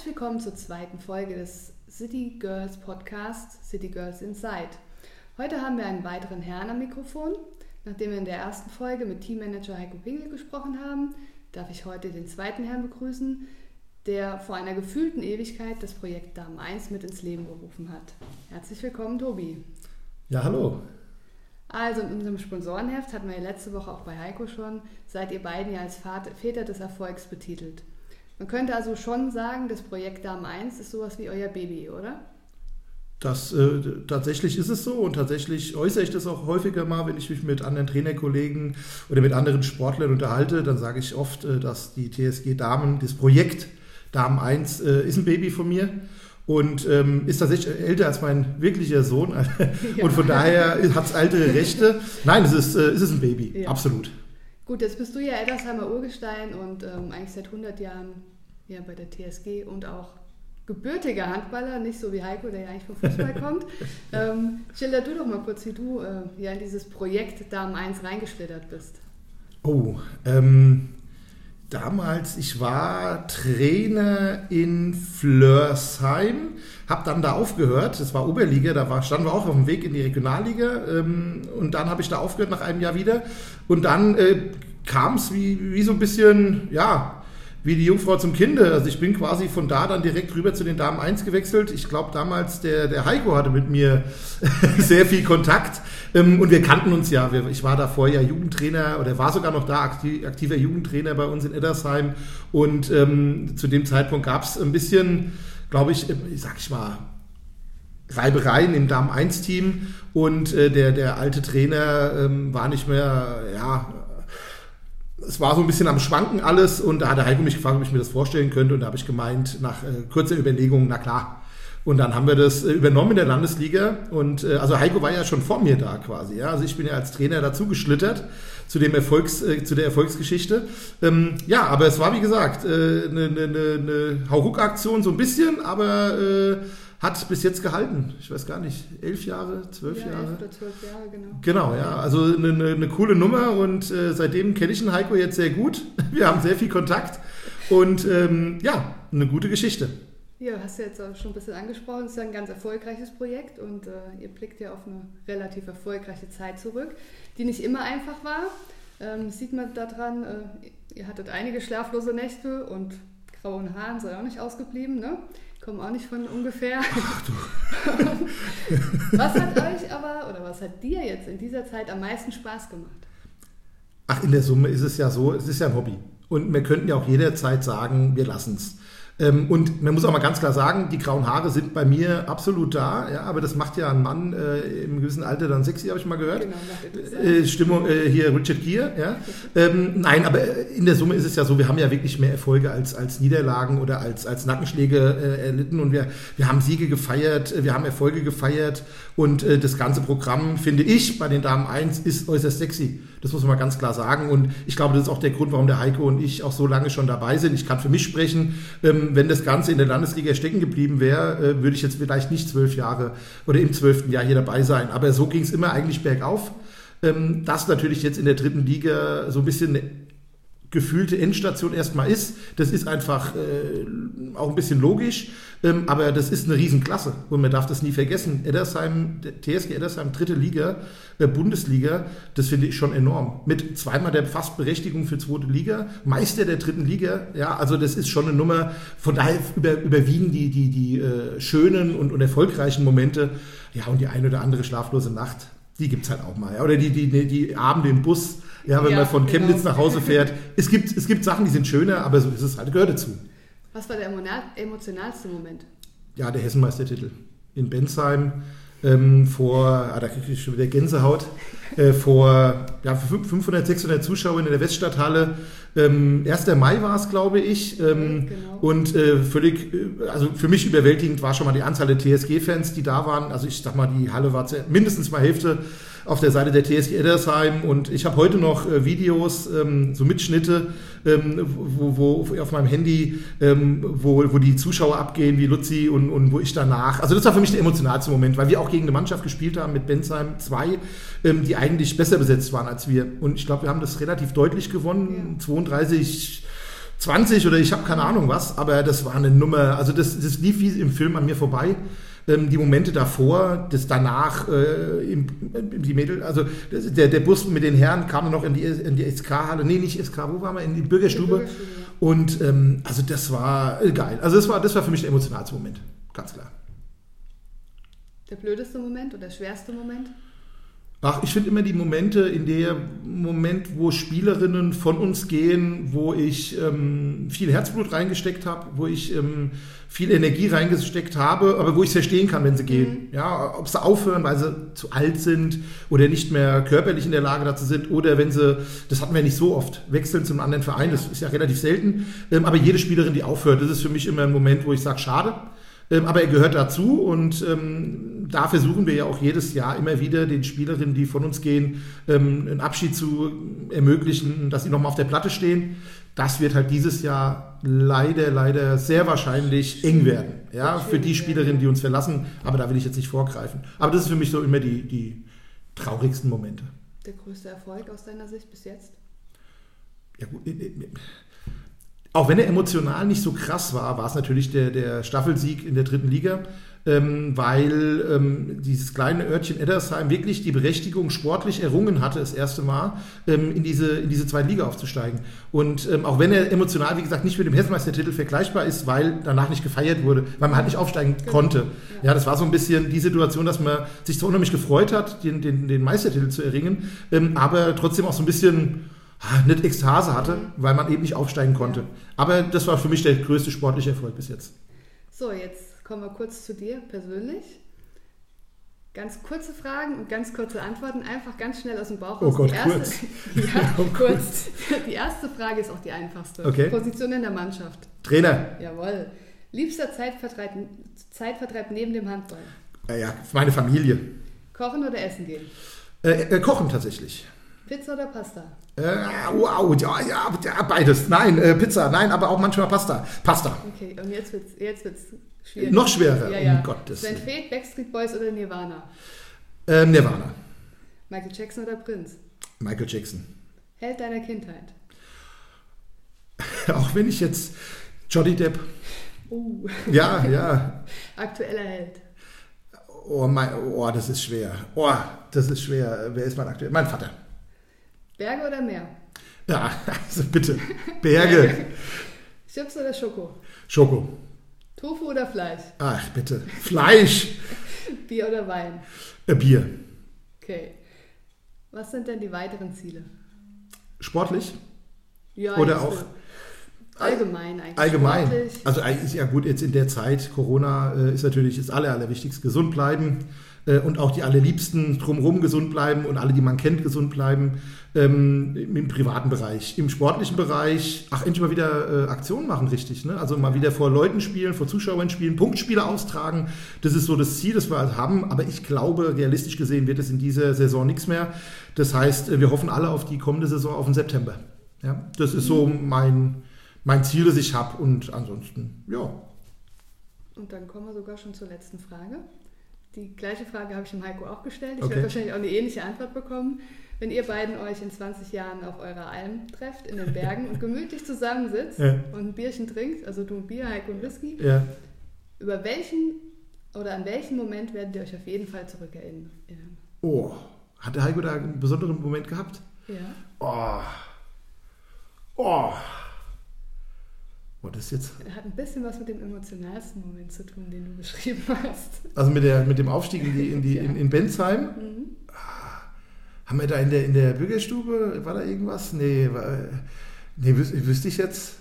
Herzlich willkommen zur zweiten Folge des City Girls Podcasts City Girls Inside. Heute haben wir einen weiteren Herrn am Mikrofon. Nachdem wir in der ersten Folge mit Teammanager Heiko Pingel gesprochen haben, darf ich heute den zweiten Herrn begrüßen, der vor einer gefühlten Ewigkeit das Projekt Damen 1 mit ins Leben gerufen hat. Herzlich willkommen, Tobi. Ja, hallo. Also in unserem Sponsorenheft hatten wir ja letzte Woche auch bei Heiko schon, seid ihr beiden ja als Väter des Erfolgs betitelt. Man könnte also schon sagen, das Projekt Damen 1 ist sowas wie euer Baby, oder? Das, äh, tatsächlich ist es so und tatsächlich äußere ich das auch häufiger mal, wenn ich mich mit anderen Trainerkollegen oder mit anderen Sportlern unterhalte, dann sage ich oft, äh, dass die TSG Damen, das Projekt Damen 1 äh, ist ein Baby von mir und ähm, ist tatsächlich älter als mein wirklicher Sohn und von daher hat es ältere Rechte. Nein, es ist, äh, es ist ein Baby, ja. absolut. Gut, jetzt bist du ja Eddersheimer Urgestein und ähm, eigentlich seit 100 Jahren ja, bei der TSG und auch gebürtiger Handballer, nicht so wie Heiko, der ja eigentlich vom Fußball kommt. Ähm, schilder du doch mal kurz, wie du äh, ja in dieses Projekt Damen 1 reingeschlittert bist. Oh, ähm, damals, ich war Trainer in Flörsheim, habe dann da aufgehört, das war Oberliga, da war, standen wir auch auf dem Weg in die Regionalliga ähm, und dann habe ich da aufgehört nach einem Jahr wieder. Und dann äh, kam es wie, wie so ein bisschen, ja, wie die Jungfrau zum Kinde. Also ich bin quasi von da dann direkt rüber zu den Damen 1 gewechselt. Ich glaube damals der, der Heiko hatte mit mir sehr viel Kontakt ähm, und wir kannten uns ja. Ich war da vorher Jugendtrainer oder war sogar noch da aktiver Jugendtrainer bei uns in Eddersheim und ähm, zu dem Zeitpunkt gab es ein bisschen, glaube ich, sag ich mal, Reibereien im Damen 1 Team und äh, der, der alte Trainer ähm, war nicht mehr, ja, es war so ein bisschen am Schwanken alles und da hat der Heiko mich gefragt, ob ich mir das vorstellen könnte und da habe ich gemeint, nach äh, kurzer Überlegung, na klar. Und dann haben wir das äh, übernommen in der Landesliga und äh, also Heiko war ja schon vor mir da quasi, ja. Also ich bin ja als Trainer dazu geschlittert zu dem Erfolgs, äh, zu der Erfolgsgeschichte. Ähm, ja, aber es war wie gesagt eine äh, ne, ne, ne Hauruck-Aktion so ein bisschen, aber äh, hat bis jetzt gehalten. Ich weiß gar nicht, elf Jahre, zwölf ja, Jahre. Elf oder zwölf Jahre, genau. Genau, ja. Also eine, eine, eine coole Nummer und äh, seitdem kenne ich den Heiko jetzt sehr gut. Wir haben sehr viel Kontakt und ähm, ja, eine gute Geschichte. Ja, hast du jetzt auch schon ein bisschen angesprochen. Es ist ein ganz erfolgreiches Projekt und äh, ihr blickt ja auf eine relativ erfolgreiche Zeit zurück, die nicht immer einfach war. Ähm, sieht man daran, äh, ihr hattet einige schlaflose Nächte und grauen Haaren sei auch nicht ausgeblieben, ne? Kommen auch nicht von ungefähr. Ach du. was hat euch aber, oder was hat dir jetzt in dieser Zeit am meisten Spaß gemacht? Ach, in der Summe ist es ja so, es ist ja ein Hobby. Und wir könnten ja auch jederzeit sagen, wir lassen es. Ähm, und man muss auch mal ganz klar sagen, die grauen Haare sind bei mir absolut da, ja, aber das macht ja ein Mann äh, im gewissen Alter dann sexy, habe ich mal gehört. Genau, äh, Stimmung äh, hier Richard Gere, ja. Ähm, nein, aber in der Summe ist es ja so, wir haben ja wirklich mehr Erfolge als, als Niederlagen oder als, als Nackenschläge äh, erlitten und wir, wir haben Siege gefeiert, wir haben Erfolge gefeiert und äh, das ganze Programm, finde ich, bei den Damen 1 ist äußerst sexy. Das muss man mal ganz klar sagen. Und ich glaube, das ist auch der Grund, warum der Heiko und ich auch so lange schon dabei sind. Ich kann für mich sprechen. Ähm, wenn das Ganze in der Landesliga stecken geblieben wäre, äh, würde ich jetzt vielleicht nicht zwölf Jahre oder im zwölften Jahr hier dabei sein. Aber so ging es immer eigentlich bergauf. Ähm, das natürlich jetzt in der dritten Liga so ein bisschen gefühlte Endstation erstmal ist. Das ist einfach äh, auch ein bisschen logisch, ähm, aber das ist eine Riesenklasse und man darf das nie vergessen. Eddersheim, TSG Eddersheim, dritte Liga, äh, Bundesliga, das finde ich schon enorm. Mit zweimal der Fastberechtigung für zweite Liga, Meister der dritten Liga, ja, also das ist schon eine Nummer. Von daher über, überwiegen die, die, die äh, schönen und, und erfolgreichen Momente, ja, und die eine oder andere schlaflose Nacht, die gibt es halt auch mal. Ja. Oder die, die, die, die Abende im Bus, ja, wenn ja, man von genau. Chemnitz nach Hause fährt. Es gibt, es gibt Sachen, die sind schöner, aber so ist es halt, gehört dazu. Was war der emotionalste Moment? Ja, der Hessenmeistertitel in Bensheim. Ähm, vor, ah, da kriege ich schon wieder Gänsehaut, äh, vor ja, 500, 600 Zuschauern in der Weststadthalle. Ähm, 1. Mai war es, glaube ich. Ähm, genau. Und äh, völlig, äh, also für mich überwältigend war schon mal die Anzahl der TSG-Fans, die da waren. Also ich sag mal, die Halle war mindestens mal Hälfte auf der Seite der TSG Eddersheim und ich habe heute noch äh, Videos, ähm, so Mitschnitte, ähm, wo, wo auf meinem Handy, ähm, wo, wo die Zuschauer abgehen, wie Luzi und, und wo ich danach. Also das war für mich der emotionalste Moment, weil wir auch gegen eine Mannschaft gespielt haben mit Bensheim 2, ähm, die eigentlich besser besetzt waren als wir. Und ich glaube, wir haben das relativ deutlich gewonnen, ja. 32 20 oder ich habe keine Ahnung was, aber das war eine Nummer, also das, das lief wie im Film an mir vorbei. Ähm, die Momente davor, das danach, äh, im, die Mädel, also das, der, der Bus mit den Herren kam noch in die, in die SK-Halle, nee, nicht SK, wo waren wir? In die Bürgerstube. Die Bürgerstube. Und ähm, also das war äh, geil. Also das war, das war für mich der emotionalste Moment, ganz klar. Der blödeste Moment oder der schwerste Moment? Ach, ich finde immer die Momente, in der Moment, wo Spielerinnen von uns gehen, wo ich ähm, viel Herzblut reingesteckt habe, wo ich ähm, viel Energie reingesteckt habe, aber wo ich es verstehen kann, wenn sie gehen. Mhm. Ja, ob sie aufhören, weil sie zu alt sind oder nicht mehr körperlich in der Lage dazu sind oder wenn sie, das hatten wir nicht so oft, wechseln zum anderen Verein, das ist ja relativ selten. Ähm, aber jede Spielerin, die aufhört, das ist für mich immer ein Moment, wo ich sage, schade. Ähm, aber er gehört dazu und ähm, da versuchen wir ja auch jedes Jahr immer wieder den Spielerinnen, die von uns gehen, ähm, einen Abschied zu ermöglichen, dass sie nochmal auf der Platte stehen. Das wird halt dieses Jahr leider, leider sehr wahrscheinlich eng werden. Ja, für die Spielerinnen, die uns verlassen. Aber da will ich jetzt nicht vorgreifen. Aber das ist für mich so immer die, die traurigsten Momente. Der größte Erfolg aus deiner Sicht bis jetzt? Ja, gut. Äh, äh, auch wenn er emotional nicht so krass war, war es natürlich der, der Staffelsieg in der dritten Liga, ähm, weil ähm, dieses kleine Örtchen Eddersheim wirklich die Berechtigung sportlich errungen hatte, das erste Mal ähm, in, diese, in diese zweite Liga aufzusteigen. Und ähm, auch wenn er emotional, wie gesagt, nicht mit dem Hessenmeistertitel vergleichbar ist, weil danach nicht gefeiert wurde, weil man halt nicht aufsteigen genau. konnte. Ja, das war so ein bisschen die Situation, dass man sich so unheimlich gefreut hat, den, den, den Meistertitel zu erringen, ähm, aber trotzdem auch so ein bisschen nicht Ekstase hatte, weil man eben nicht aufsteigen konnte. Ja. Aber das war für mich der größte sportliche Erfolg bis jetzt. So, jetzt kommen wir kurz zu dir persönlich. Ganz kurze Fragen und ganz kurze Antworten, einfach ganz schnell aus dem Bauch oh raus. Oh Gott, erste, kurz. ja, oh kurz. Die erste Frage ist auch die einfachste. Okay. Position in der Mannschaft. Trainer. Jawohl. Liebster Zeitvertreib, Zeitvertreib neben dem Handball? Ja, ja, meine Familie. Kochen oder essen gehen? Äh, äh, kochen tatsächlich. Pizza oder Pasta? Äh, wow, ja, ja, ja, beides. Nein, äh, Pizza, nein, aber auch manchmal Pasta. Pasta. Okay, und jetzt wird es jetzt wird's schwierig. Noch schwerer, ja, ja. um Gottes Willen. Sven Feth, Backstreet Boys oder Nirvana? Äh, Nirvana. Michael Jackson oder Prinz? Michael Jackson. Held deiner Kindheit? auch wenn ich jetzt Johnny Depp. Uh. Ja, ja. Aktueller Held. Oh, mein, oh, das ist schwer. Oh, das ist schwer. Wer ist mein aktueller? Mein Vater. Berge oder Meer? Ja, also bitte. Berge. Chips oder Schoko? Schoko. Tofu oder Fleisch? Ach, bitte. Fleisch. Bier oder Wein? Äh, Bier. Okay. Was sind denn die weiteren Ziele? Sportlich? Ja, oder auch allgemein eigentlich. Allgemein. Sportlich. Also ist ja gut, jetzt in der Zeit, Corona äh, ist natürlich das Aller, Allerwichtigste. Gesund bleiben äh, und auch die allerliebsten drumherum gesund bleiben und alle, die man kennt, gesund bleiben. Ähm, Im privaten Bereich. Im sportlichen Bereich, ach, endlich mal wieder äh, Aktionen machen, richtig. Ne? Also mal wieder vor Leuten spielen, vor Zuschauern spielen, Punktspiele austragen. Das ist so das Ziel, das wir halt haben. Aber ich glaube, realistisch gesehen wird es in dieser Saison nichts mehr. Das heißt, äh, wir hoffen alle auf die kommende Saison, auf den September. Ja? Das ist so mein, mein Ziel, das ich habe. Und ansonsten, ja. Und dann kommen wir sogar schon zur letzten Frage. Die gleiche Frage habe ich dem Heiko auch gestellt. Ich okay. werde wahrscheinlich auch eine ähnliche Antwort bekommen. Wenn ihr beiden euch in 20 Jahren auf eurer Alm trefft, in den Bergen und gemütlich zusammensitzt ja. und ein Bierchen trinkt, also du ein Bier, Heiko und Whisky, ja. über welchen oder an welchen Moment werdet ihr euch auf jeden Fall zurückerinnern? Oh, hat der Heiko da einen besonderen Moment gehabt? Ja. Oh. Oh. Oh, das jetzt. Hat ein bisschen was mit dem emotionalsten Moment zu tun, den du beschrieben hast. Also mit, der, mit dem Aufstieg in, die, in, die, ja. in, in Bensheim. Mhm. Haben wir da in der, in der Bürgerstube, war da irgendwas? Nee, war, nee wüs, wüsste ich jetzt.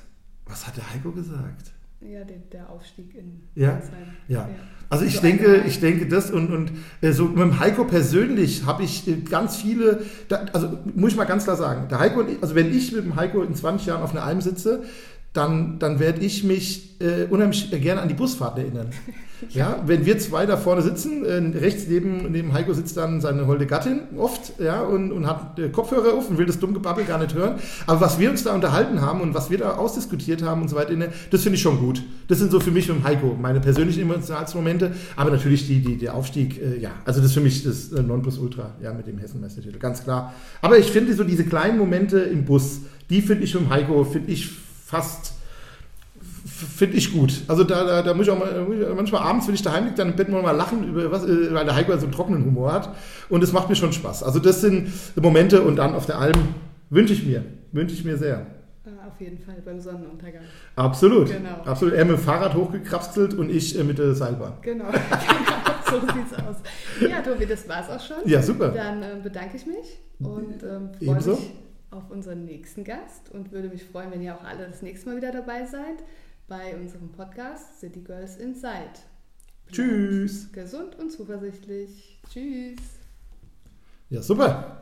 Was hat der Heiko gesagt? Ja, der, der Aufstieg in ja? Ja. ja. Also ich so denke, ich denke das und, und äh, so mit dem Heiko persönlich habe ich äh, ganz viele, da, also muss ich mal ganz klar sagen, der Heiko ich, also wenn ich mit dem Heiko in 20 Jahren auf einer Alm sitze, dann, dann werde ich mich äh, unheimlich gerne an die Busfahrt erinnern. ja, wenn wir zwei da vorne sitzen, äh, rechts neben, neben Heiko sitzt dann seine holde Gattin oft, ja, und, und hat äh, Kopfhörer auf und will das dumme Gebabbel gar nicht hören. Aber was wir uns da unterhalten haben und was wir da ausdiskutiert haben und so weiter, das finde ich schon gut. Das sind so für mich und Heiko meine persönlichen emotionalsten Momente, aber natürlich die, die, der Aufstieg, äh, ja, also das ist für mich das äh, Nonplusultra, ja, mit dem Hessenmeistertitel, ganz klar. Aber ich finde so diese kleinen Momente im Bus, die finde ich mit Heiko, finde ich fast finde ich gut. Also da, da, da muss ich auch mal, manchmal abends, wenn ich daheim liege, dann im Bett mal lachen, über was, äh, weil der Heiko so einen trockenen Humor hat. Und es macht mir schon Spaß. Also das sind Momente und dann auf der Alm wünsche ich mir, wünsche ich mir sehr. Auf jeden Fall beim Sonnenuntergang. Absolut. Genau. Absolut. Er mit dem Fahrrad hochgekrapselt und ich äh, mit der Seilbahn. Genau, genau. so sieht's aus. Ja, Tobi, das war's auch schon. Ja, super. Dann äh, bedanke ich mich und ähm, freue mich auf unseren nächsten Gast und würde mich freuen, wenn ihr auch alle das nächste Mal wieder dabei seid bei unserem Podcast City Girls Inside. Tschüss. Gesund und zuversichtlich. Tschüss. Ja, super.